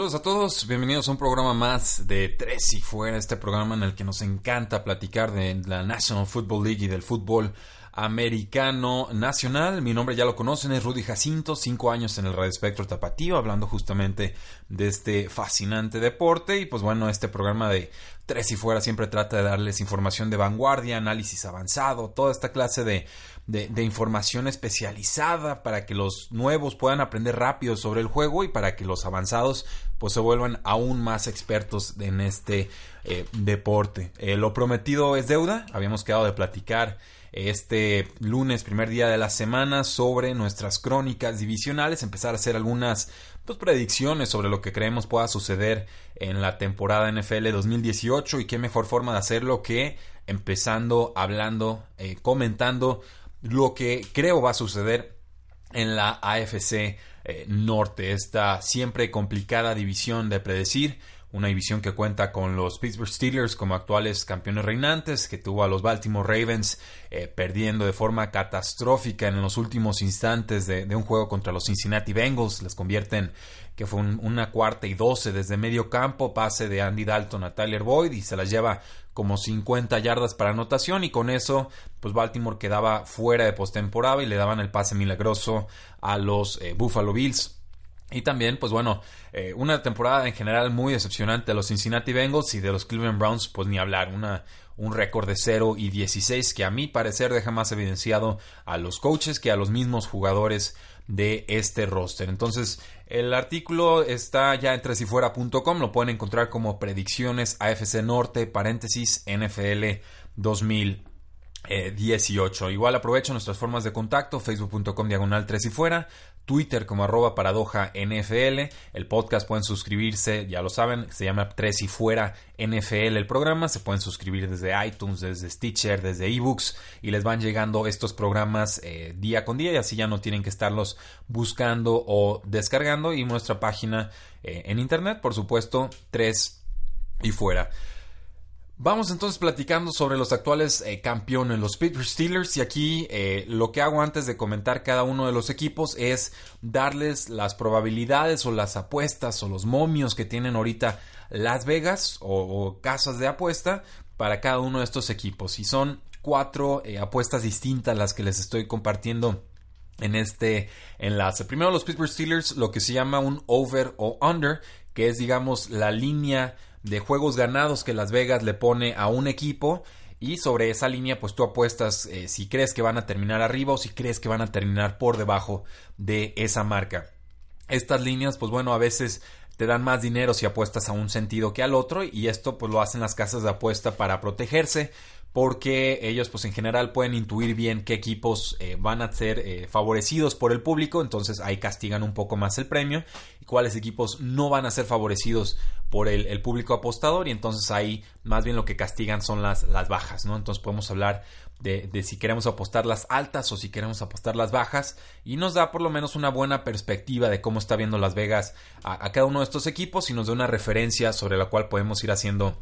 Saludos a todos, bienvenidos a un programa más de Tres y Fuera, este programa en el que nos encanta platicar de la National Football League y del fútbol americano nacional. Mi nombre ya lo conocen, es Rudy Jacinto, cinco años en el Radio Espectro Tapatío, hablando justamente de este fascinante deporte. Y pues bueno, este programa de Tres y Fuera siempre trata de darles información de vanguardia, análisis avanzado, toda esta clase de de, información especializada para que los nuevos puedan aprender rápido sobre el juego y para que los avanzados pues se vuelvan aún más expertos en este eh, deporte. Eh, lo prometido es deuda, habíamos quedado de platicar este lunes, primer día de la semana, sobre nuestras crónicas divisionales, empezar a hacer algunas predicciones sobre lo que creemos pueda suceder en la temporada NFL 2018 y qué mejor forma de hacerlo que empezando hablando, eh, comentando lo que creo va a suceder en la AFC eh, Norte, esta siempre complicada división de predecir, una división que cuenta con los Pittsburgh Steelers como actuales campeones reinantes, que tuvo a los Baltimore Ravens eh, perdiendo de forma catastrófica en los últimos instantes de, un juego contra los Cincinnati Bengals, les convierten que fue una cuarta y doce desde medio campo, pase de Andy Dalton a Tyler Boyd y se las lleva como 50 yardas para anotación y con eso pues Baltimore quedaba fuera de postemporada y le daban el pase milagroso a los eh, Buffalo Bills. Y también, pues bueno, eh, una temporada en general muy decepcionante de los Cincinnati Bengals y de los Cleveland Browns, pues ni hablar, una, un récord de 0 y 16 que a mi parecer deja más evidenciado a los coaches que a los mismos jugadores de este roster. Entonces, el artículo está ya en tresifuera.com, lo pueden encontrar como predicciones AFC Norte, paréntesis, NFL 2018. Igual aprovecho nuestras formas de contacto, facebook.com diagonal 3 y fuera, Twitter como arroba paradoja NFL. El podcast pueden suscribirse, ya lo saben, se llama Tres y Fuera NFL el programa. Se pueden suscribir desde iTunes, desde Stitcher, desde ebooks y les van llegando estos programas eh, día con día y así ya no tienen que estarlos buscando o descargando. Y nuestra página eh, en internet, por supuesto, Tres y Fuera. Vamos entonces platicando sobre los actuales eh, campeones, los Pittsburgh Steelers, y aquí eh, lo que hago antes de comentar cada uno de los equipos es darles las probabilidades o las apuestas o los momios que tienen ahorita Las Vegas o, casas de apuesta para cada uno de estos equipos. Y son cuatro eh, apuestas distintas las que les estoy compartiendo en este enlace. Primero los Pittsburgh Steelers, lo que se llama un over o under, que es digamos la línea de juegos ganados que Las Vegas le pone a un equipo y sobre esa línea pues tú apuestas eh, si crees que van a terminar arriba o si crees que van a terminar por debajo de esa marca. Estas líneas pues bueno a veces te dan más dinero si apuestas a un sentido que al otro y esto pues lo hacen las casas de apuesta para protegerse porque ellos pues en general pueden intuir bien qué equipos eh, van a ser eh, favorecidos por el público, entonces ahí castigan un poco más el premio y cuáles equipos no van a ser favorecidos por el, público apostador y entonces ahí más bien lo que castigan son las, las bajas, ¿no? Entonces podemos hablar de, de, si queremos apostar las altas o si queremos apostar las bajas y nos da por lo menos una buena perspectiva de cómo está viendo Las Vegas a, a cada uno de estos equipos y nos da una referencia sobre la cual podemos ir haciendo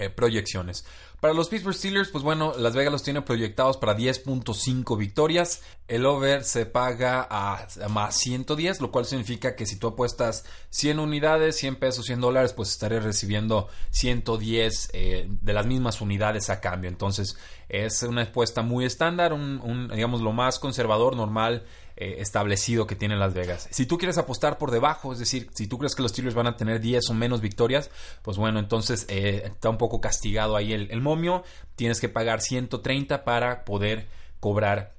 eh, proyecciones. Para los Pittsburgh Steelers, pues bueno, Las Vegas los tiene proyectados para 10.5 victorias. El over se paga a, más 110, lo cual significa que si tú apuestas 100 unidades, 100 pesos, 100 dólares, pues estaré recibiendo 110 eh, de las mismas unidades a cambio. Entonces es una apuesta muy estándar, un digamos lo más conservador, normal eh, establecido que tiene Las Vegas. Si tú quieres apostar por debajo, es decir, si tú crees que los Steelers van a tener 10 o menos victorias, pues bueno, entonces eh, está un poco castigado ahí el, momio. Tienes que pagar 130 para poder cobrar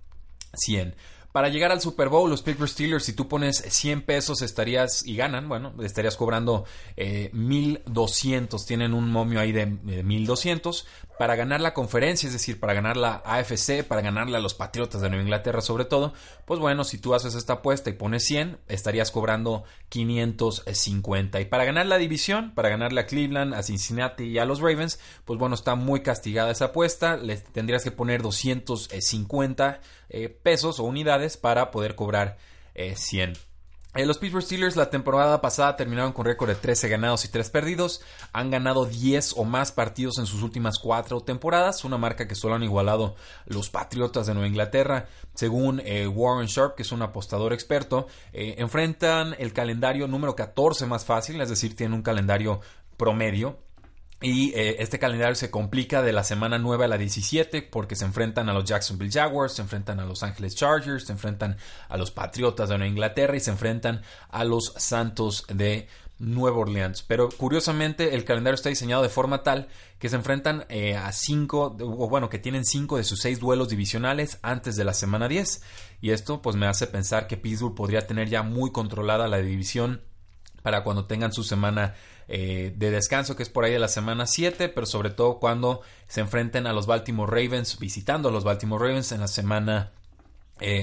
100. Para llegar al Super Bowl, los Pittsburgh Steelers, si tú pones 100 pesos estarías y ganan, bueno, estarías cobrando eh, 1200. Tienen un momio ahí de 1200 para ganar la conferencia, es decir, para ganar la AFC, para ganarle a los Patriotas de Nueva Inglaterra sobre todo. Pues bueno, si tú haces esta apuesta y pones 100, estarías cobrando 550. Y para ganar la división, para ganarle a Cleveland, a Cincinnati y a los Ravens, pues bueno, está muy castigada esa apuesta. Le tendrías que poner 250 eh, pesos o unidades para poder cobrar 100. Eh, eh, los Pittsburgh Steelers la temporada pasada terminaron con récord de 13 ganados y 3 perdidos. Han ganado 10 o más partidos en sus últimas 4 temporadas, una marca que solo han igualado los Patriotas de Nueva Inglaterra. Según Warren Sharp, que es un apostador experto, enfrentan el calendario número 14 más fácil, es decir, tienen un calendario promedio y eh, este calendario se complica de la semana 9 a la 17 porque se enfrentan a los Jacksonville Jaguars, se enfrentan a los Angeles Chargers, se enfrentan a los Patriotas de Nueva Inglaterra y se enfrentan a los Santos de Nueva Orleans. Pero curiosamente el calendario está diseñado de forma tal que se enfrentan eh, a cinco, o bueno, que tienen cinco de sus seis duelos divisionales antes de la semana 10. Y esto pues me hace pensar que Pittsburgh podría tener ya muy controlada la división para cuando tengan su semana eh, de descanso, que es por ahí de la semana 7, pero sobre todo cuando se enfrenten a los Baltimore Ravens, visitando a los Baltimore Ravens en la semana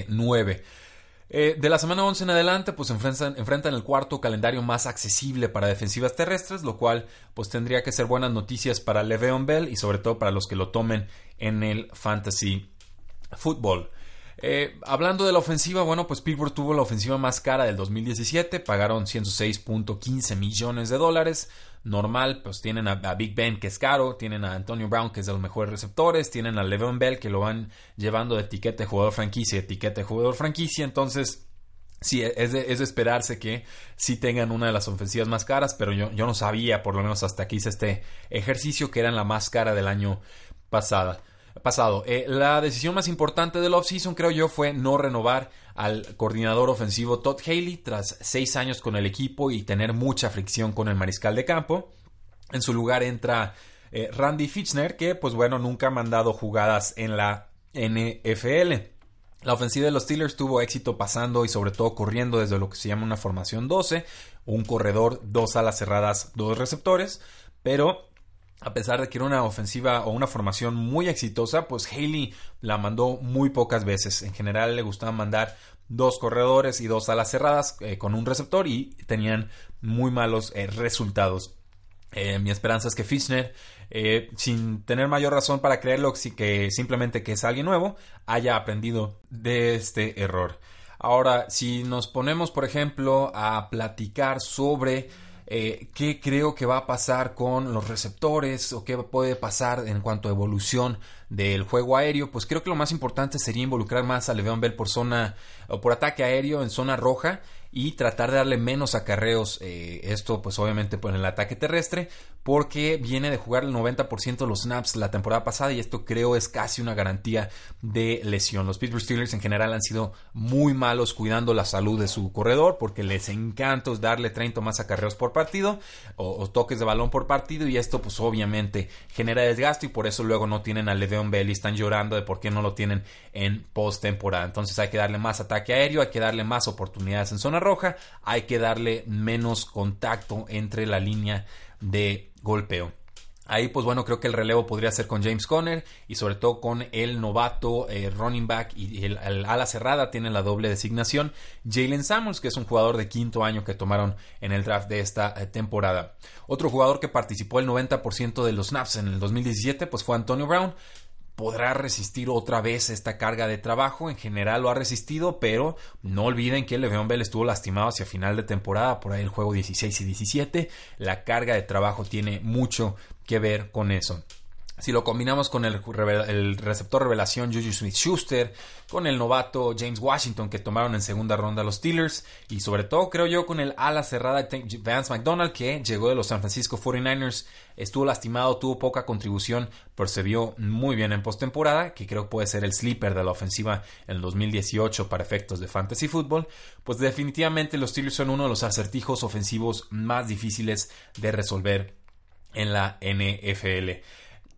9. Eh, eh, de la semana 11 en adelante, pues enfrentan, enfrentan, el cuarto calendario más accesible para defensivas terrestres, lo cual pues tendría que ser buenas noticias para Le'Veon Bell y sobre todo para los que lo tomen en el fantasy football. Eh, hablando de la ofensiva, bueno, pues Pittsburgh tuvo la ofensiva más cara del 2017, pagaron 106.15 millones de dólares. Normal, pues tienen a, Big Ben, que es caro, tienen a Antonio Brown, que es de los mejores receptores, tienen a Le'Veon Bell, que lo van llevando de etiqueta de jugador franquicia, etiqueta de jugador franquicia, entonces... Sí, es de, esperarse que sí tengan una de las ofensivas más caras, pero yo, yo no sabía, por lo menos hasta que hice este ejercicio, que eran la más cara del año pasada pasado. Eh, la decisión más importante del offseason, creo yo, fue no renovar al coordinador ofensivo Todd Haley tras seis años con el equipo y tener mucha fricción con el mariscal de campo. En su lugar entra eh, Randy Fitchner, que, pues bueno, nunca ha mandado jugadas en la NFL. La ofensiva de los Steelers tuvo éxito pasando y sobre todo corriendo desde lo que se llama una formación 12, un corredor, dos alas cerradas, dos receptores, pero a pesar de que era una ofensiva o una formación muy exitosa, pues Haley la mandó muy pocas veces. En general le gustaba mandar dos corredores y dos alas cerradas eh, con un receptor y tenían muy malos eh, resultados. Eh, mi esperanza es que Fischner, sin tener mayor razón para creerlo, que simplemente que es alguien nuevo, haya aprendido de este error. Ahora, si nos ponemos, por ejemplo, a platicar sobre eh, qué creo que va a pasar con los receptores o qué puede pasar en cuanto a evolución del juego aéreo, pues creo que lo más importante sería involucrar más a Le'Veon Bell por zona o por ataque aéreo en zona roja y tratar de darle menos acarreos, eh, esto pues obviamente por el ataque terrestre, porque viene de jugar el 90% de los snaps la temporada pasada y esto creo es casi una garantía de lesión. Los Pittsburgh Steelers en general han sido muy malos cuidando la salud de su corredor porque les encanta darle 30 más acarreos por partido o, toques de balón por partido y esto pues obviamente genera desgaste y por eso luego no tienen a Le'Veon Bell y están llorando de por qué no lo tienen en postemporada. Entonces hay que darle más ataque aéreo, hay que darle más oportunidades en zona roja, hay que darle menos contacto entre la línea de golpeo. Ahí, pues bueno, creo que el relevo podría ser con James Conner y sobre todo con el novato eh, running back y el, ala cerrada, tiene la doble designación, Jalen Samuels, que es un jugador de quinto año que tomaron en el draft de esta eh, temporada. Otro jugador que participó el 90% de los snaps en el 2017, pues fue Antonio Brown podrá resistir otra vez esta carga de trabajo. En general lo ha resistido, pero no olviden que Le'Veon Bell estuvo lastimado hacia final de temporada, por ahí el juego 16 y 17. La carga de trabajo tiene mucho que ver con eso. Si lo combinamos con el, receptor revelación Juju Smith Schuster, con el novato James Washington que tomaron en segunda ronda los Steelers, y sobre todo creo yo con el ala cerrada Vance McDonald que llegó de los San Francisco 49ers, estuvo lastimado, tuvo poca contribución, pero se vio muy bien en postemporada, que creo puede ser el sleeper de la ofensiva en el 2018 para efectos de fantasy football, pues definitivamente los Steelers son uno de los acertijos ofensivos más difíciles de resolver en la NFL.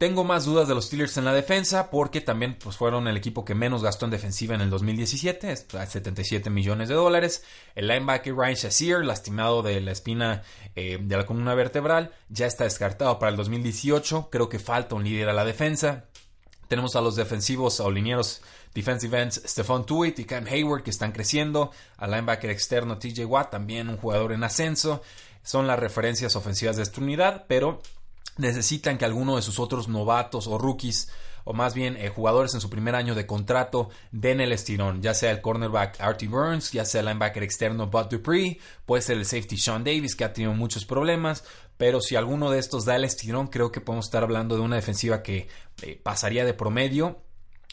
Tengo más dudas de los Steelers en la defensa porque también pues, fueron el equipo que menos gastó en defensiva en el 2017, 77 millones de dólares. El linebacker Ryan Shazier, lastimado de la espina eh, de la columna vertebral, ya está descartado para el 2018. Creo que falta un líder a la defensa. Tenemos a los defensivos o linieros defensive ends Stephon Tuitt y Cam Hayward que están creciendo. Al linebacker externo TJ Watt, también un jugador en ascenso. Son las referencias ofensivas de esta unidad, pero necesitan que alguno de sus otros novatos o rookies o más bien eh, jugadores en su primer año de contrato den el estirón, ya sea el cornerback Artie Burns, ya sea el linebacker externo Bud Dupree, puede ser el safety Sean Davis que ha tenido muchos problemas, pero si alguno de estos da el estirón, creo que podemos estar hablando de una defensiva que eh, pasaría de promedio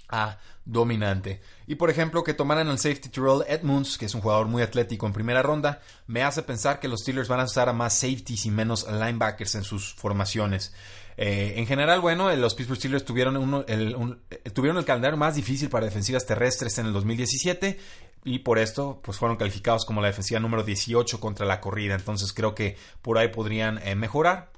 a dominante. Y por ejemplo, que tomaran al safety Terrell Edmunds, que es un jugador muy atlético en primera ronda, me hace pensar que los Steelers van a usar a más safeties y menos linebackers en sus formaciones. Eh, en general, bueno, los Pittsburgh Steelers tuvieron, el, eh, tuvieron el calendario más difícil para defensivas terrestres en el 2017 y por esto pues fueron calificados como la defensiva número 18 contra la corrida. Entonces creo que por ahí podrían eh, mejorar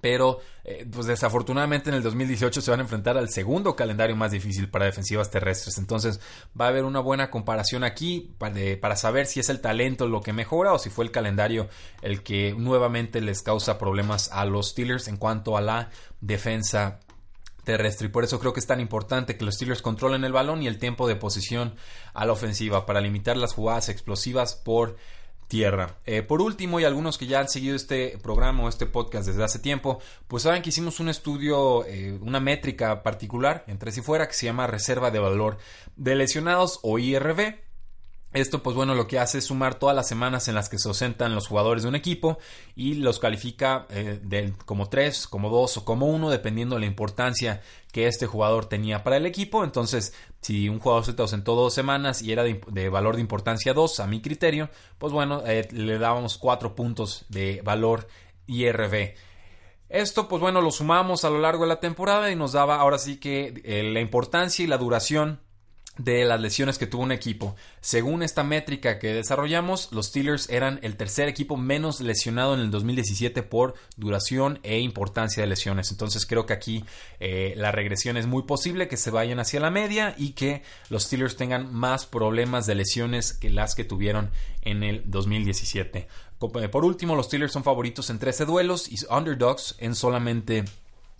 pero eh, pues desafortunadamente en el 2018 se van a enfrentar al segundo calendario más difícil para defensivas terrestres. Entonces va a haber una buena comparación aquí para, saber si es el talento lo que mejora o si fue el calendario el que nuevamente les causa problemas a los Steelers en cuanto a la defensa terrestre. Y por eso creo que es tan importante que los Steelers controlen el balón y el tiempo de posición a la ofensiva para limitar las jugadas explosivas por tierra. Eh, por último, y algunos que ya han seguido este programa o este podcast desde hace tiempo, pues saben que hicimos un estudio, eh, una métrica particular entre si fuera que se llama reserva de valor de lesionados o IRV. Esto, pues bueno, lo que hace es sumar todas las semanas en las que se ausentan los jugadores de un equipo y los califica eh, como 3, como 2 o como 1, dependiendo de la importancia que este jugador tenía para el equipo. Entonces, si un jugador se ausentó dos semanas y era de, valor de importancia 2, a mi criterio, pues bueno, eh, le dábamos 4 puntos de valor IRV. Esto, pues bueno, lo sumamos a lo largo de la temporada y nos daba ahora sí que eh, la importancia y la duración de las lesiones que tuvo un equipo. Según esta métrica que desarrollamos, los Steelers eran el tercer equipo menos lesionado en el 2017 por duración e importancia de lesiones. Entonces creo que aquí eh, la regresión es muy posible que se vayan hacia la media y que los Steelers tengan más problemas de lesiones que las que tuvieron en el 2017. Por último, los Steelers son favoritos en 13 duelos y underdogs en solamente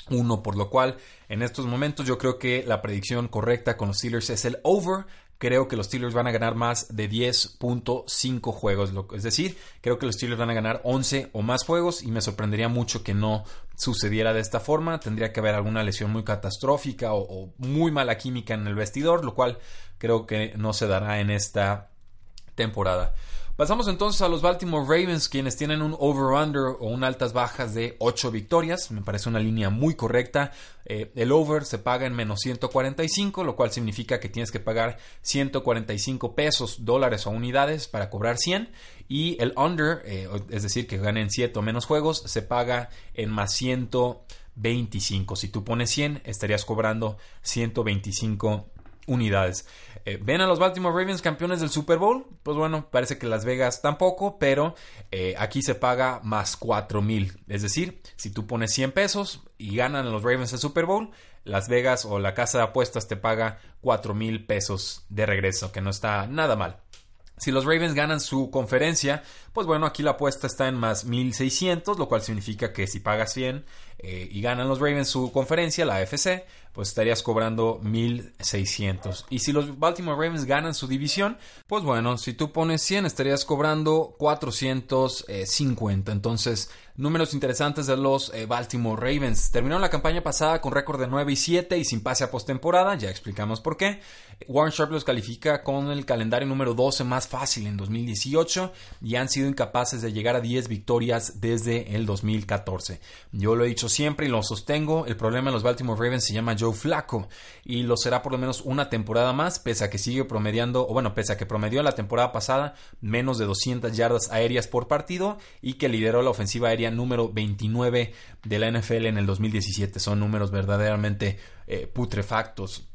uno, por lo cual en estos momentos yo creo que la predicción correcta con los Steelers es el over. Creo que los Steelers van a ganar más de 10.5 juegos. Es decir, creo que los Steelers van a ganar 11 o más juegos y me sorprendería mucho que no sucediera de esta forma. Tendría que haber alguna lesión muy catastrófica o muy mala química en el vestidor, lo cual creo que no se dará en esta temporada. Pasamos entonces a los Baltimore Ravens, quienes tienen un over-under o un altas bajas de 8 victorias. Me parece una línea muy correcta. Eh, el over se paga en menos 145, lo cual significa que tienes que pagar 145 pesos, dólares o unidades para cobrar 100. Y el under, eh, es decir, que ganen 7 o menos juegos, se paga en más 125. Si tú pones 100, estarías cobrando 125 unidades. Eh, ¿Ven a los Baltimore Ravens campeones del Super Bowl? Pues bueno, parece que Las Vegas tampoco, pero eh, aquí se paga más 4 mil. Es decir, si tú pones 100 pesos y ganan los Ravens el Super Bowl, Las Vegas o la casa de apuestas te paga 4 mil pesos de regreso, que no está nada mal. Si los Ravens ganan su conferencia, pues bueno, aquí la apuesta está en más 1600, lo cual significa que si pagas 100 eh, y ganan los Ravens su conferencia, la AFC, pues estarías cobrando 1600. Y si los Baltimore Ravens ganan su división, pues bueno, si tú pones 100 estarías cobrando 450. Entonces, números interesantes de los eh, Baltimore Ravens. Terminaron la campaña pasada con récord de 9 y 7 y sin pase a postemporada, ya explicamos por qué. Warren Sharp los califica con el calendario número 12 más fácil en 2018 y han sido incapaces de llegar a 10 victorias desde el 2014. Yo lo he dicho siempre y lo sostengo, el problema de los Baltimore Ravens se llama Joe Flacco y lo será por lo menos una temporada más, pese a que sigue promediando, o bueno, pese a que promedió la temporada pasada menos de 200 yardas aéreas por partido y que lideró la ofensiva aérea número 29 de la NFL en el 2017. Son números verdaderamente eh, putrefactos.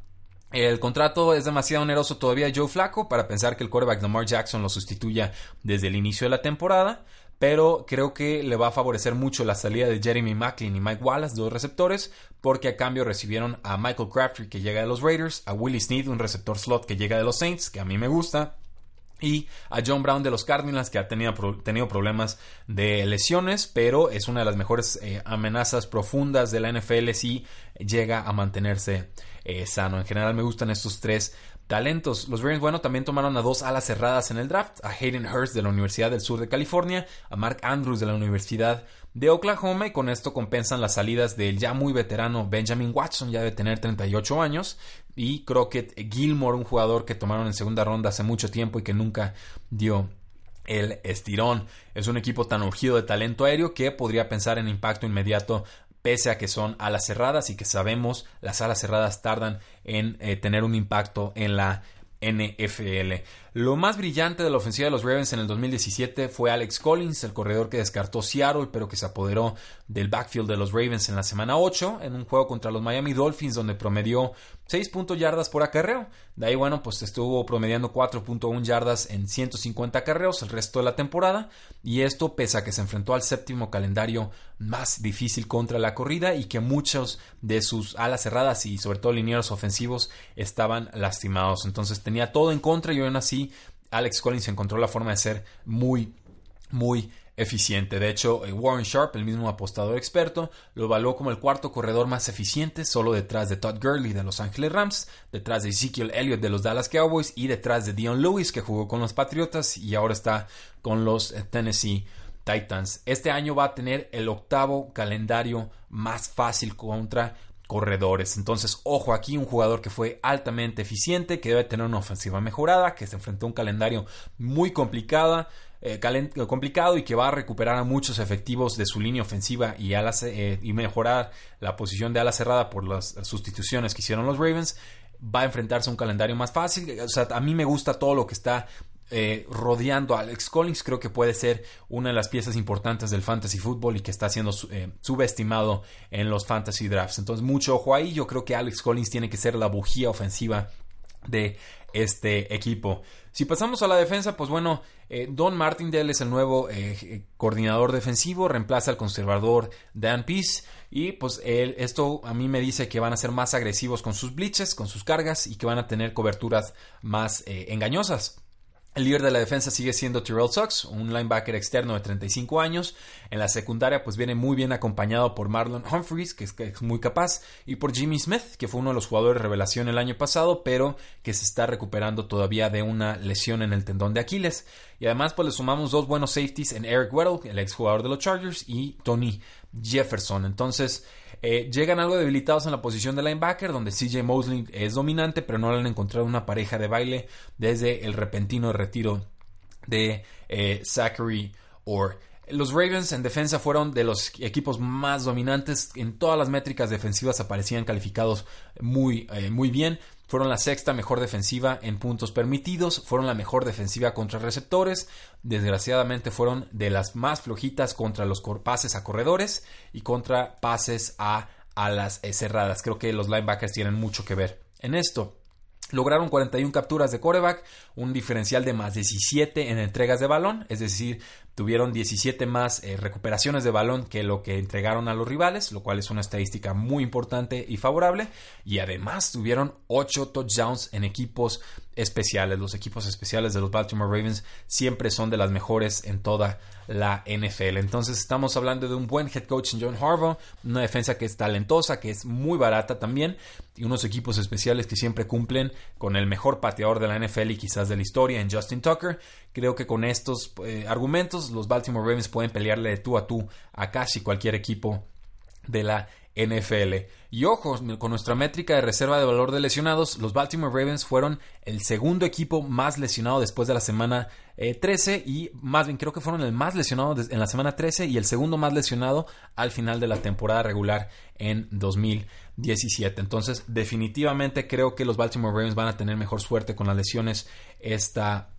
El contrato es demasiado oneroso todavía Joe Flaco para pensar que el quarterback Lamar Jackson lo sustituya desde el inicio de la temporada, pero creo que le va a favorecer mucho la salida de Jeremy Macklin y Mike Wallace, dos receptores, porque a cambio recibieron a Michael Crabtree que llega de los Raiders, a Willie Snead, un receptor slot que llega de los Saints, que a mí me gusta, y a John Brown de los Cardinals, que ha tenido, tenido, problemas de lesiones, pero es una de las mejores eh, amenazas profundas de la NFL si llega a mantenerse eh, sano. En general me gustan estos tres talentos. Los Ravens, bueno, también tomaron a dos alas cerradas en el draft, a Hayden Hurst de la Universidad del Sur de California, a Mark Andrews de la Universidad de Oklahoma y con esto compensan las salidas del ya muy veterano Benjamin Watson, ya de tener 38 años, y Crockett Gilmore, un jugador que tomaron en segunda ronda hace mucho tiempo y que nunca dio el estirón. Es un equipo tan urgido de talento aéreo que podría pensar en impacto inmediato pese a que son alas cerradas y que sabemos las alas cerradas tardan en eh, tener un impacto en la NFL. Lo más brillante de la ofensiva de los Ravens en el 2017 fue Alex Collins, el corredor que descartó Seattle, pero que se apoderó del backfield de los Ravens en la semana 8, en un juego contra los Miami Dolphins, donde promedió 6 yardas por acarreo. De ahí, bueno, pues estuvo promediando 4.1 yardas en 150 acarreos el resto de la temporada. Y esto pese a que se enfrentó al séptimo calendario más difícil contra la corrida y que muchos de sus alas cerradas y sobre todo linieros ofensivos estaban lastimados. Entonces tenía todo en contra y aún así Alex Collins encontró la forma de ser muy, muy eficiente. De hecho, eh, Warren Sharp, el mismo apostador experto, lo evaluó como el cuarto corredor más eficiente, solo detrás de Todd Gurley de Los Angeles Rams, detrás de Ezekiel Elliott de los Dallas Cowboys y detrás de Dion Lewis, que jugó con los Patriotas y ahora está con los eh, Tennessee Titans. Este año va a tener el octavo calendario más fácil contra corredores. Entonces, ojo aquí, un jugador que fue altamente eficiente, que debe tener una ofensiva mejorada, que se enfrentó a un calendario muy complicada, eh, complicado y que va a recuperar a muchos efectivos de su línea ofensiva y, eh, y mejorar la posición de ala cerrada por las sustituciones que hicieron los Ravens. Va a enfrentarse a un calendario más fácil. A mí me gusta todo lo que está eh, rodeando a Alex Collins. Creo que puede ser una de las piezas importantes del fantasy football y que está siendo subestimado en los fantasy drafts. Entonces, mucho ojo ahí. Yo creo que Alex Collins tiene que ser la bujía ofensiva de este equipo. Si pasamos a la defensa, pues bueno, eh, Don Martindale es el nuevo eh, coordinador defensivo, reemplaza al conservador Dan Peace y pues esto a mí me dice que van a ser más agresivos con sus blitzes, con sus cargas y que van a tener coberturas más eh, engañosas. El líder de la defensa sigue siendo Terrell Sox, un linebacker externo de 35 años. En la secundaria, pues viene muy bien acompañado por Marlon Humphreys, que es, muy capaz, y por Jimmy Smith, que fue uno de los jugadores de revelación el año pasado, pero que se está recuperando todavía de una lesión en el tendón de Aquiles. Y además, pues le sumamos dos buenos safeties en Eric Weddle, el exjugador de los Chargers, y Tony Jefferson. Entonces, eh, llegan algo debilitados en la posición de linebacker, donde CJ Mosley es dominante, pero no le han encontrado una pareja de baile desde el repentino retiro de eh, Zachary Orr. Los Ravens en defensa fueron de los equipos más dominantes. En todas las métricas defensivas aparecían calificados muy, eh, muy bien. Fueron la sexta mejor defensiva en puntos permitidos, fueron la mejor defensiva contra receptores, desgraciadamente fueron de las más flojitas contra los pases a corredores y contra pases a alas eh, cerradas. Creo que los linebackers tienen mucho que ver en esto. Lograron 41 capturas de coreback, un diferencial de más 17 en entregas de balón, es decir, tuvieron 17 más eh, recuperaciones de balón que lo que entregaron a los rivales, lo cual es una estadística muy importante y favorable, y además tuvieron 8 touchdowns en equipos especiales. Los equipos especiales de los Baltimore Ravens siempre son de las mejores en toda la NFL. Entonces estamos hablando de un buen head coach en John Harbaugh, una defensa que es talentosa, que es muy barata también, y unos equipos especiales que siempre cumplen con el mejor pateador de la NFL y quizás de la historia en Justin Tucker. Creo que con estos eh, argumentos los Baltimore Ravens pueden pelearle de tú a tú a casi cualquier equipo de la NFL. Y ojo, con nuestra métrica de reserva de valor de lesionados, los Baltimore Ravens fueron el segundo equipo más lesionado después de la semana 13 eh, y más bien creo que fueron el más lesionado en la semana 13 y el segundo más lesionado al final de la temporada regular en 2017. Entonces, definitivamente creo que los Baltimore Ravens van a tener mejor suerte con las lesiones esta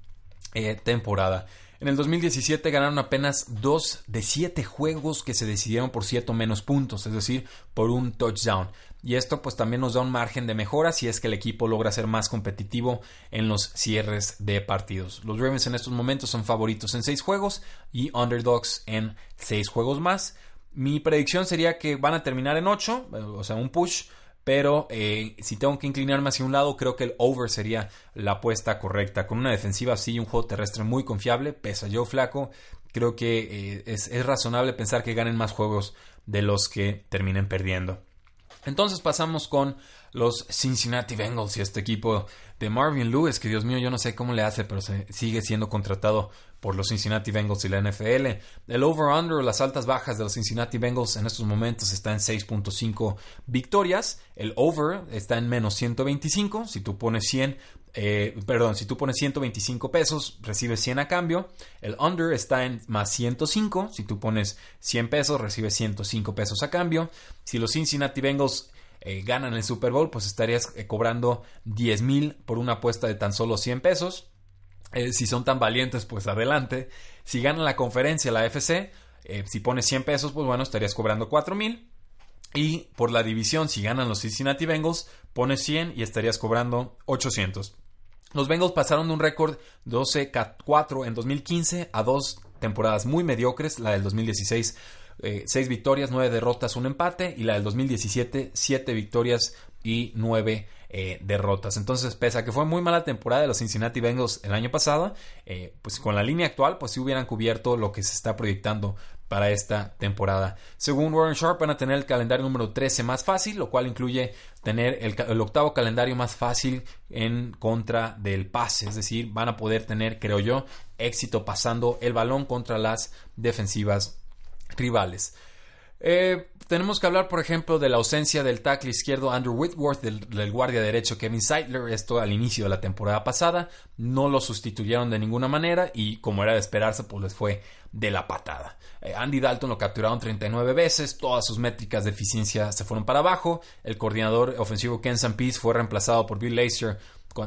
eh, temporada. En el 2017 ganaron apenas dos de siete juegos que se decidieron por siete o menos puntos, es decir, por un touchdown. y esto pues también nos da un margen de mejora si es que el equipo logra ser más competitivo en los cierres de partidos. Los Ravens en estos momentos son favoritos en seis juegos y underdogs en seis juegos más. Mi predicción sería que van a terminar en 8, o sea, un push, pero eh, si tengo que inclinarme hacia un lado, creo que el over sería la apuesta correcta. Con una defensiva así y un juego terrestre muy confiable, pesa yo flaco, creo que eh, es, es razonable pensar que ganen más juegos de los que terminen perdiendo. Entonces pasamos con los Cincinnati Bengals y este equipo de Marvin Lewis, que Dios mío, yo no sé cómo le hace, pero se sigue siendo contratado por los Cincinnati Bengals y la NFL. El over-under, las altas bajas de los Cincinnati Bengals en estos momentos está en 6.5 victorias. El over está en menos 125. Si tú pones 100, eh, perdón, si tú pones 125 pesos, recibes 100 a cambio. El under está en más 105. Si tú pones 100 pesos, recibes 105 pesos a cambio. Si los Cincinnati Bengals eh, ganan el Super Bowl, pues estarías eh, cobrando 10 mil por una apuesta de tan solo 100 pesos. Eh, si son tan valientes, pues adelante. Si ganan la conferencia, la FC, si pones 100 pesos, pues bueno, estarías cobrando 4 mil. Y por la división, si ganan los Cincinnati Bengals, pones 100 y estarías cobrando 800. Los Bengals pasaron de un récord 12-4 en 2015 a dos temporadas muy mediocres, la del 2016 eh, seis victorias, nueve derrotas, un empate. Y la del 2017, siete victorias y nueve eh, derrotas. Entonces, pese a que fue muy mala temporada de los Cincinnati Bengals el año pasado, eh, pues con la línea actual, pues sí hubieran cubierto lo que se está proyectando para esta temporada. Según Warren Sharp, van a tener el calendario número 13 más fácil, lo cual incluye tener el, el, octavo calendario más fácil en contra del pase. Es decir, van a poder tener, creo yo, éxito pasando el balón contra las defensivas rivales. Eh, tenemos que hablar, por ejemplo, de la ausencia del tackle izquierdo Andrew Whitworth, del, guardia derecho Kevin Seidler. Esto al inicio de la temporada pasada. No lo sustituyeron de ninguna manera y, como era de esperarse, pues les fue de la patada. Eh, Andy Dalton lo capturaron 39 veces. Todas sus métricas de eficiencia se fueron para abajo. El coordinador ofensivo Ken Peace fue reemplazado por Bill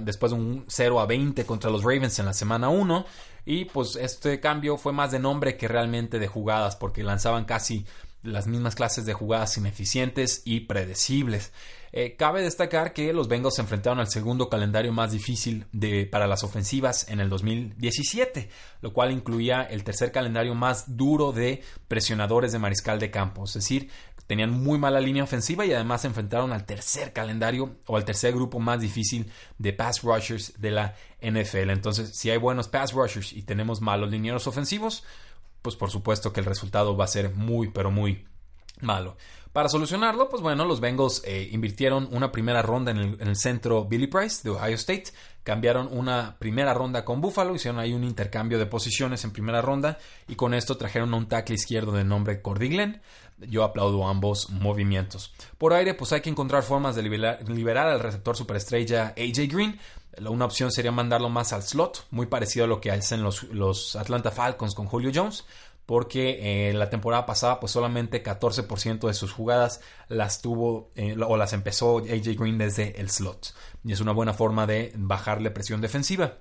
Después de un 0 a 20 contra los Ravens en la semana 1. Y pues este cambio fue más de nombre que realmente de jugadas, porque lanzaban casi las mismas clases de jugadas ineficientes y predecibles. Eh, cabe destacar que los Bengals se enfrentaron al segundo calendario más difícil de, para las ofensivas en el 2017, lo cual incluía el tercer calendario más duro de presionadores de mariscal de campo, es decir, tenían muy mala línea ofensiva y además se enfrentaron al tercer calendario o al tercer grupo más difícil de pass rushers de la NFL. Entonces, si hay buenos pass rushers y tenemos malos linieros ofensivos, pues por supuesto que el resultado va a ser muy, pero muy malo. Para solucionarlo, pues bueno, los Bengals eh, invirtieron una primera ronda en el, centro Billy Price de Ohio State, cambiaron una primera ronda con Buffalo, hicieron ahí un intercambio de posiciones en primera ronda y con esto trajeron un tackle izquierdo de nombre Cordy Glenn. Yo aplaudo ambos movimientos. Por aire, pues hay que encontrar formas de liberar, al receptor superestrella AJ Green. Una opción sería mandarlo más al slot, muy parecido a lo que hacen los, los Atlanta Falcons con Julio Jones porque eh, la temporada pasada pues solamente 14% de sus jugadas las tuvo eh, o las empezó AJ Green desde el slot y es una buena forma de bajarle presión defensiva.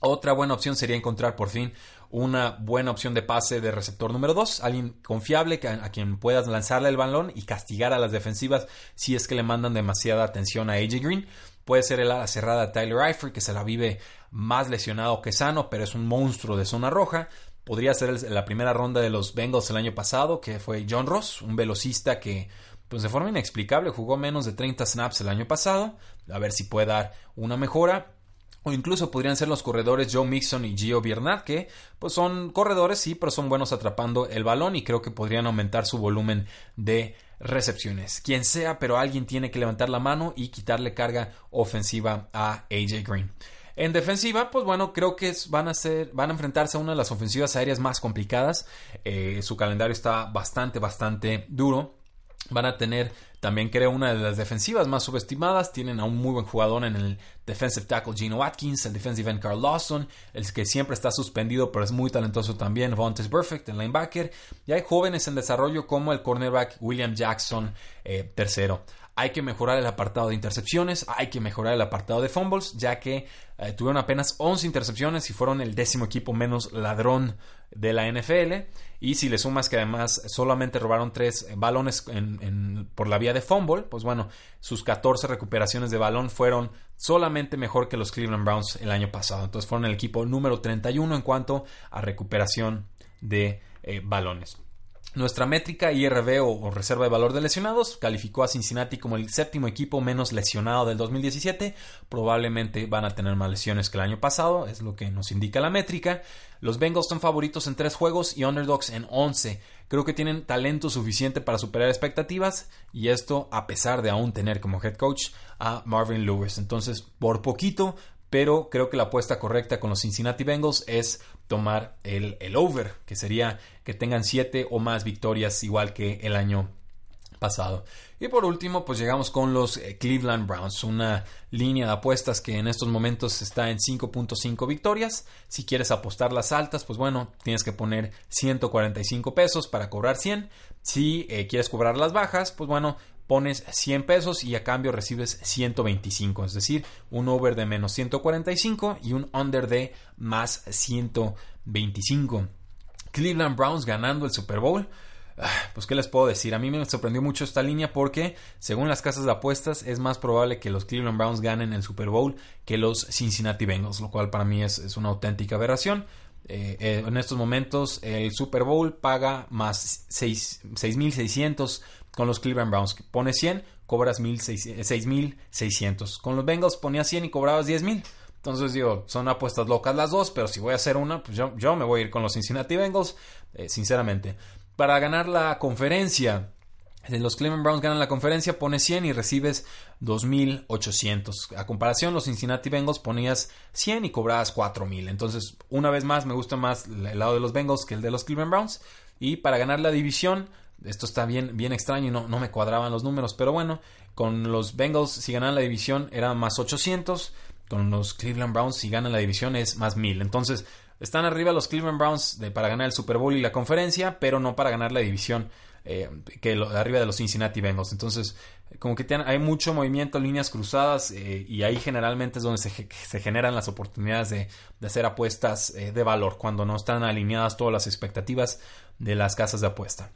Otra buena opción sería encontrar por fin una buena opción de pase de receptor número 2, alguien confiable a quien puedas lanzarle el balón y castigar a las defensivas si es que le mandan demasiada atención a AJ Green. Puede ser el ala cerrada Tyler Eifert, que se la vive más lesionado que sano, pero es un monstruo de zona roja. Podría ser la primera ronda de los Bengals el año pasado, que fue John Ross, un velocista que pues de forma inexplicable jugó menos de 30 snaps el año pasado. A ver si puede dar una mejora. O incluso podrían ser los corredores Joe Mixon y Gio Biernat, que pues son corredores, sí, pero son buenos atrapando el balón y creo que podrían aumentar su volumen de recepciones. Quien sea, pero alguien tiene que levantar la mano y quitarle carga ofensiva a AJ Green. En defensiva, pues bueno, creo que van a ser, van a enfrentarse a una de las ofensivas aéreas más complicadas. Eh, su calendario está bastante, bastante duro. Van a tener también creo una de las defensivas más subestimadas. Tienen a un muy buen jugador en el defensive tackle Gino Watkins, el defensive end Carl Lawson, el que siempre está suspendido pero es muy talentoso también, Vontaze Perfect, el linebacker. Y hay jóvenes en desarrollo como el cornerback William Jackson, eh, tercero. Hay que mejorar el apartado de intercepciones, hay que mejorar el apartado de fumbles, ya que eh, tuvieron apenas 11 intercepciones y fueron el décimo equipo menos ladrón de la NFL. Y si le sumas que además solamente robaron 3 balones por la vía de fumble, pues bueno, sus 14 recuperaciones de balón fueron solamente mejor que los Cleveland Browns el año pasado. Entonces fueron el equipo número 31 en cuanto a recuperación de eh, balones. Nuestra métrica IRB o, reserva de valor de lesionados calificó a Cincinnati como el séptimo equipo menos lesionado del 2017. Probablemente van a tener más lesiones que el año pasado, es lo que nos indica la métrica. Los Bengals son favoritos en tres juegos y underdogs en 11. Creo que tienen talento suficiente para superar expectativas y esto a pesar de aún tener como head coach a Marvin Lewis. Entonces, por poquito, pero creo que la apuesta correcta con los Cincinnati Bengals es tomar el, el over, que sería que tengan siete o más victorias igual que el año pasado. Y por último, pues llegamos con los eh, Cleveland Browns, una línea de apuestas que en estos momentos está en 5.5 victorias. Si quieres apostar las altas, pues bueno, tienes que poner 145 pesos para cobrar 100. Si eh, quieres cobrar las bajas, pues bueno, pones 100 pesos y a cambio recibes 125, es decir, un over de menos 145 y un under de más 125. Cleveland Browns ganando el Super Bowl. Ah, pues qué les puedo decir, a mí me sorprendió mucho esta línea porque según las casas de apuestas es más probable que los Cleveland Browns ganen el Super Bowl que los Cincinnati Bengals, lo cual para mí es, una auténtica aberración. Eh, eh, en estos momentos el Super Bowl paga más 6.600 con los Cleveland Browns. Pones 100, cobras 6.600. Con los Bengals ponías 100 y cobrabas 10.000. Entonces digo, son apuestas locas las dos, pero si voy a hacer una, pues yo, me voy a ir con los Cincinnati Bengals, eh, sinceramente. Para ganar la conferencia, los Cleveland Browns ganan la conferencia, pones 100 y recibes 2.800. A comparación, los Cincinnati Bengals ponías 100 y cobrabas 4.000. Entonces, una vez más, me gusta más el lado de los Bengals que el de los Cleveland Browns. Y para ganar la división, esto está bien, bien extraño y no, no me cuadraban los números, pero bueno, con los Bengals si ganan la división era más 800, con los Cleveland Browns si ganan la división es más 1000. Entonces, están arriba los Cleveland Browns de, para ganar el Super Bowl y la conferencia, pero no para ganar la división eh, que arriba de los Cincinnati Bengals. Entonces, como que hay mucho movimiento, líneas cruzadas, eh, y ahí generalmente es donde se, generan las oportunidades de, hacer apuestas eh, de valor, cuando no están alineadas todas las expectativas de las casas de apuesta.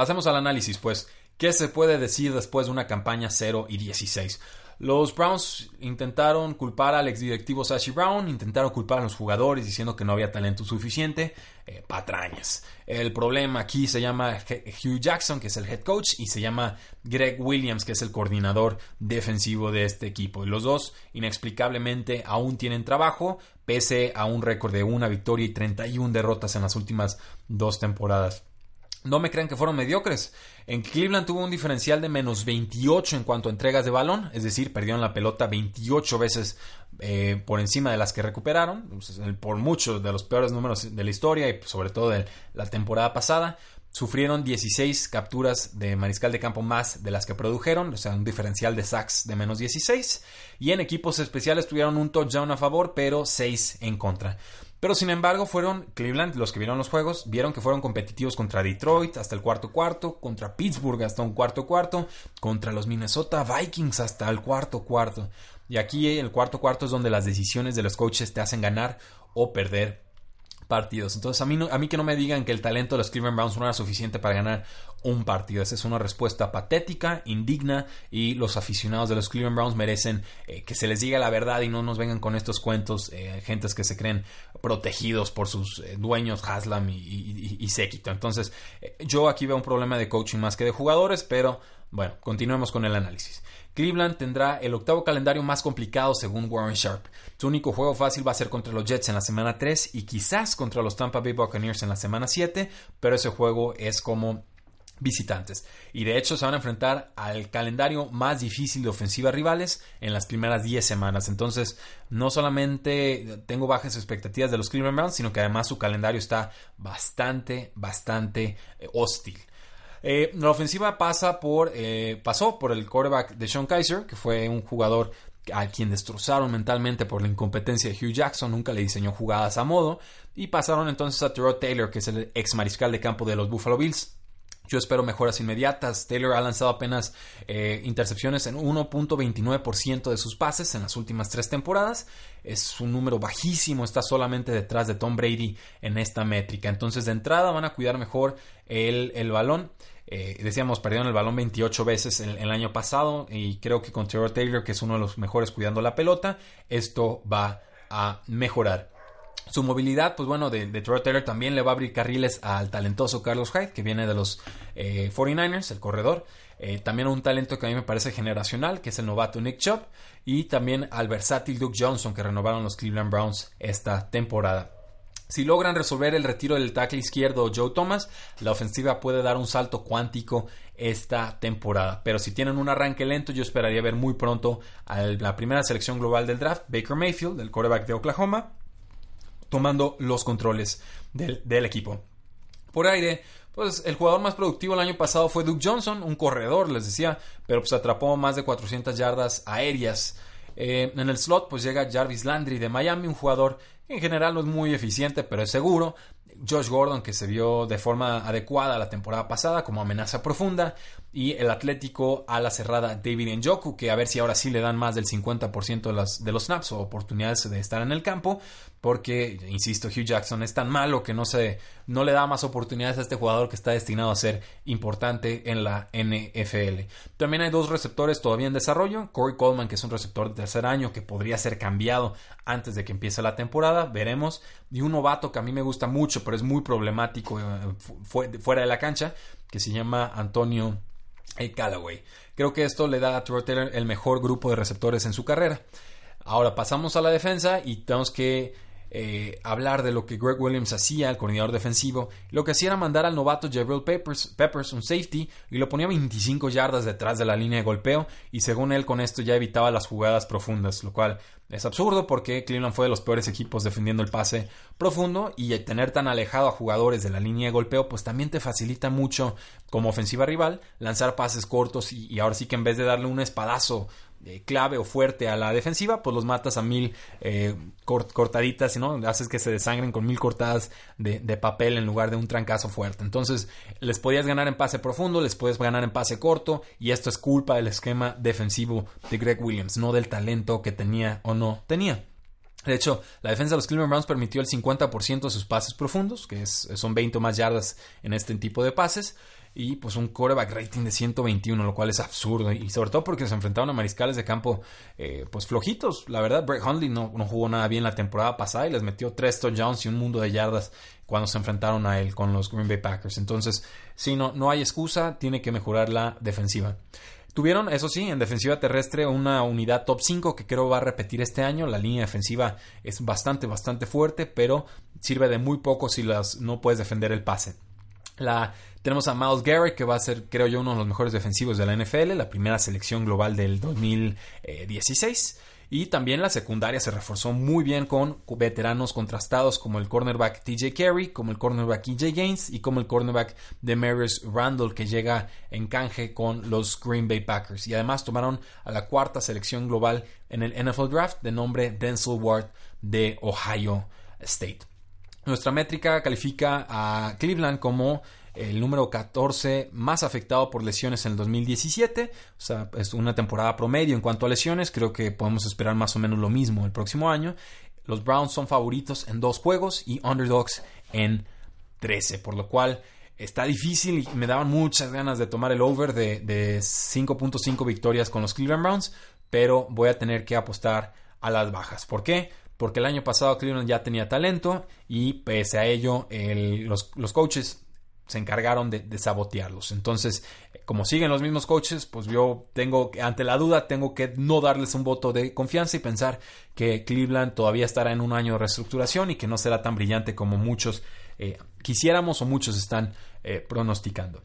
Pasemos al análisis, pues. ¿Qué se puede decir después de una campaña 0 y 16? Los Browns intentaron culpar al exdirectivo Sashi Brown, intentaron culpar a los jugadores diciendo que no había talento suficiente. Eh, patrañas. El problema aquí se llama Hugh Jackson, que es el head coach, y se llama Greg Williams, que es el coordinador defensivo de este equipo. Y los dos, inexplicablemente, aún tienen trabajo, pese a un récord de una victoria y 31 derrotas en las últimas dos temporadas. No me crean que fueron mediocres. En Cleveland tuvo un diferencial de menos 28 en cuanto a entregas de balón, es decir, perdieron la pelota 28 veces eh, por encima de las que recuperaron, por muchos de los peores números de la historia y sobre todo de la temporada pasada. Sufrieron 16 capturas de mariscal de campo más de las que produjeron, o sea, un diferencial de sacks de menos 16. Y en equipos especiales tuvieron un touchdown a favor, pero 6 en contra. Pero sin embargo, fueron Cleveland, los que vieron los juegos, vieron que fueron competitivos contra Detroit hasta el cuarto cuarto, contra Pittsburgh hasta un cuarto cuarto, contra los Minnesota Vikings hasta el cuarto cuarto. Y aquí el cuarto cuarto es donde las decisiones de los coaches te hacen ganar o perder partidos. Entonces, a mí, a mí que no me digan que el talento de los Cleveland Browns no era suficiente para ganar un partido. Esa es una respuesta patética, indigna y los aficionados de los Cleveland Browns merecen eh, que se les diga la verdad y no nos vengan con estos cuentos, eh, gentes que se creen protegidos por sus eh, dueños, Haslam y, y. Entonces, yo aquí veo un problema de coaching más que de jugadores, pero bueno, continuemos con el análisis. Cleveland tendrá el octavo calendario más complicado según Warren Sharp. Su único juego fácil va a ser contra los Jets en la semana 3 y quizás contra los Tampa Bay Buccaneers en la semana 7, pero ese juego es como visitantes. Y de hecho se van a enfrentar al calendario más difícil de ofensiva rivales en las primeras 10 semanas. Entonces, no solamente tengo bajas expectativas de los Cleveland Browns, sino que además su calendario está bastante, bastante eh, hostil. Eh, la ofensiva pasa por, eh, pasó por el quarterback de Sean Kaiser, que fue un jugador a quien destrozaron mentalmente por la incompetencia de Hugh Jackson, nunca le diseñó jugadas a modo, y pasaron entonces a Terrell Taylor, que es el ex mariscal de campo de los Buffalo Bills. Yo espero mejoras inmediatas. Taylor ha lanzado apenas eh, intercepciones en 1.29% de sus pases en las últimas tres temporadas. Es un número bajísimo, está solamente detrás de Tom Brady en esta métrica. Entonces, de entrada van a cuidar mejor el, balón. Eh, decíamos, perdieron el balón 28 veces el, el, año pasado y creo que con Taylor Taylor, que es uno de los mejores cuidando la pelota, esto va a mejorar. Su movilidad, pues bueno, de, de Taylor también le va a abrir carriles al talentoso Carlos Hyde, que viene de los 49ers, eh, el corredor. Eh, también un talento que a mí me parece generacional, que es el novato Nick Chubb. Y también al versátil Duke Johnson, que renovaron los Cleveland Browns esta temporada. Si logran resolver el retiro del tackle izquierdo Joe Thomas, la ofensiva puede dar un salto cuántico esta temporada. Pero si tienen un arranque lento, yo esperaría ver muy pronto a la primera selección global del draft, Baker Mayfield, del quarterback de Oklahoma, tomando los controles del, equipo. Por aire, pues el jugador más productivo el año pasado fue Duke Johnson, un corredor, les decía, pero pues atrapó más de 400 yardas aéreas. Eh, en el slot pues llega Jarvis Landry de Miami, un jugador que en general no es muy eficiente, pero es seguro. Josh Gordon, que se vio de forma adecuada la temporada pasada como amenaza profunda, y el Atlético a la cerrada David Njoku, que a ver si ahora sí le dan más del 50% de, las, de los snaps o oportunidades de estar en el campo, porque, insisto, Hugh Jackson es tan malo que no, se, no le da más oportunidades a este jugador que está destinado a ser importante en la NFL. También hay dos receptores todavía en desarrollo, Corey Coleman, que es un receptor de tercer año que podría ser cambiado antes de que empiece la temporada, veremos, y un novato que a mí me gusta mucho, pero es muy problemático eh, fuera de la cancha, que se llama Antonio Callaway. Creo que esto le da a Trevor Taylor el mejor grupo de receptores en su carrera. Ahora pasamos a la defensa y tenemos que eh, hablar de lo que Greg Williams hacía, el coordinador defensivo. Lo que hacía era mandar al novato Jabril Peppers, un safety, y lo ponía 25 yardas detrás de la línea de golpeo, y según él con esto ya evitaba las jugadas profundas, lo cual es absurdo porque Cleveland fue de los peores equipos defendiendo el pase profundo y tener tan alejado a jugadores de la línea de golpeo pues también te facilita mucho como ofensiva rival lanzar pases cortos y ahora sí que en vez de darle un espadazo eh, clave o fuerte a la defensiva, pues los matas a mil eh, cortaditas, ¿no? Haces que se desangren con mil cortadas de, papel en lugar de un trancazo fuerte. Entonces, les podías ganar en pase profundo, les puedes ganar en pase corto, y esto es culpa del esquema defensivo de Greg Williams, no del talento que tenía o no tenía. De hecho, la defensa de los Cleveland Browns permitió el 50% de sus pases profundos, que son 20 más yardas en este tipo de pases y pues un quarterback rating de 121, lo cual es absurdo. Y sobre todo porque se enfrentaron a mariscales de campo eh, pues flojitos. La verdad, Brett Hundley no, no, jugó nada bien la temporada pasada y les metió tres touchdowns y un mundo de yardas cuando se enfrentaron a él con los Green Bay Packers. Entonces, si no, no hay excusa, tiene que mejorar la defensiva. Tuvieron, eso sí, en defensiva terrestre una unidad top 5 que creo va a repetir este año. La línea defensiva es bastante, bastante fuerte, pero sirve de muy poco si las, no puedes defender el pase. La tenemos a Miles Garrett, que va a ser, creo yo, uno de los mejores defensivos de la NFL, la primera selección global del 2016. Y también la secundaria se reforzó muy bien con veteranos contrastados como el cornerback TJ Carey, como el cornerback EJ Gaines y como el cornerback Demarius Randall que llega en canje con los Green Bay Packers. Y además tomaron a la cuarta selección global en el NFL Draft de nombre Denzel Ward de Ohio State. Nuestra métrica califica a Cleveland como el número 14 más afectado por lesiones en el 2017. O sea, es una temporada promedio en cuanto a lesiones. Creo que podemos esperar más o menos lo mismo el próximo año. Los Browns son favoritos en dos juegos y underdogs en 13, por lo cual está difícil y me daban muchas ganas de tomar el over de, de 5.5 victorias con los Cleveland Browns, pero voy a tener que apostar a las bajas. ¿Por qué? Porque el año pasado Cleveland ya tenía talento y pese a ello los, los coaches se encargaron de, sabotearlos. Entonces, como siguen los mismos coaches, pues yo tengo, ante la duda, tengo que no darles un voto de confianza y pensar que Cleveland todavía estará en un año de reestructuración y que no será tan brillante como muchos eh, quisiéramos o muchos están eh, pronosticando.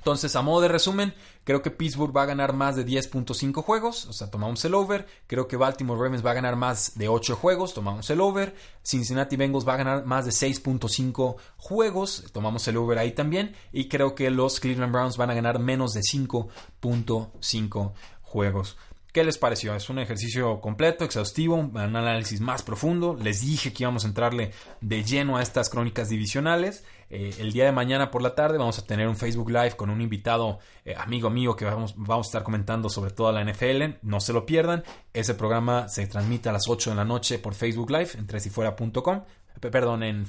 Entonces, a modo de resumen, creo que Pittsburgh va a ganar más de 10.5 juegos, o sea, tomamos el over. Creo que Baltimore Ravens va a ganar más de 8 juegos, tomamos el over. Cincinnati Bengals va a ganar más de 6.5 juegos, tomamos el over ahí también. Y creo que los Cleveland Browns van a ganar menos de 5.5 juegos. ¿Qué les pareció? Es un ejercicio completo, exhaustivo, un análisis más profundo. Les dije que íbamos a entrarle de lleno a estas crónicas divisionales. Eh, el día de mañana por la tarde vamos a tener un Facebook Live con un invitado eh, amigo mío que vamos, vamos, a estar comentando sobre toda la NFL. No se lo pierdan. Ese programa se transmite a las 8 de la noche por Facebook Live en tresifuera.com. Perdón, en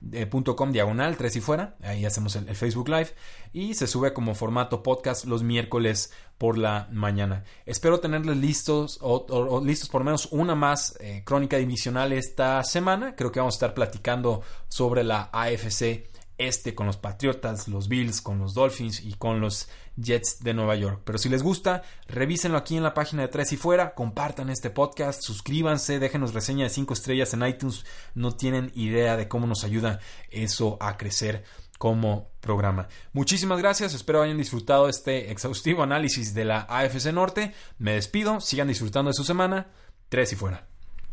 Facebook .com diagonal 3 y fuera, ahí hacemos el, Facebook Live y se sube como formato podcast los miércoles por la mañana. Espero tenerles listos o, listos por lo menos una más eh, crónica divisional esta semana. Creo que vamos a estar platicando sobre la AFC este con los Patriotas, los Bills, con los Dolphins y con los Jets de Nueva York. Pero si les gusta, revísenlo aquí en la página de Tres y Fuera, compartan este podcast, suscríbanse, déjenos reseña de 5 estrellas en iTunes. No tienen idea de cómo nos ayuda eso a crecer como programa. Muchísimas gracias, espero hayan disfrutado este exhaustivo análisis de la AFC Norte. Me despido, sigan disfrutando de su semana. Tres y fuera.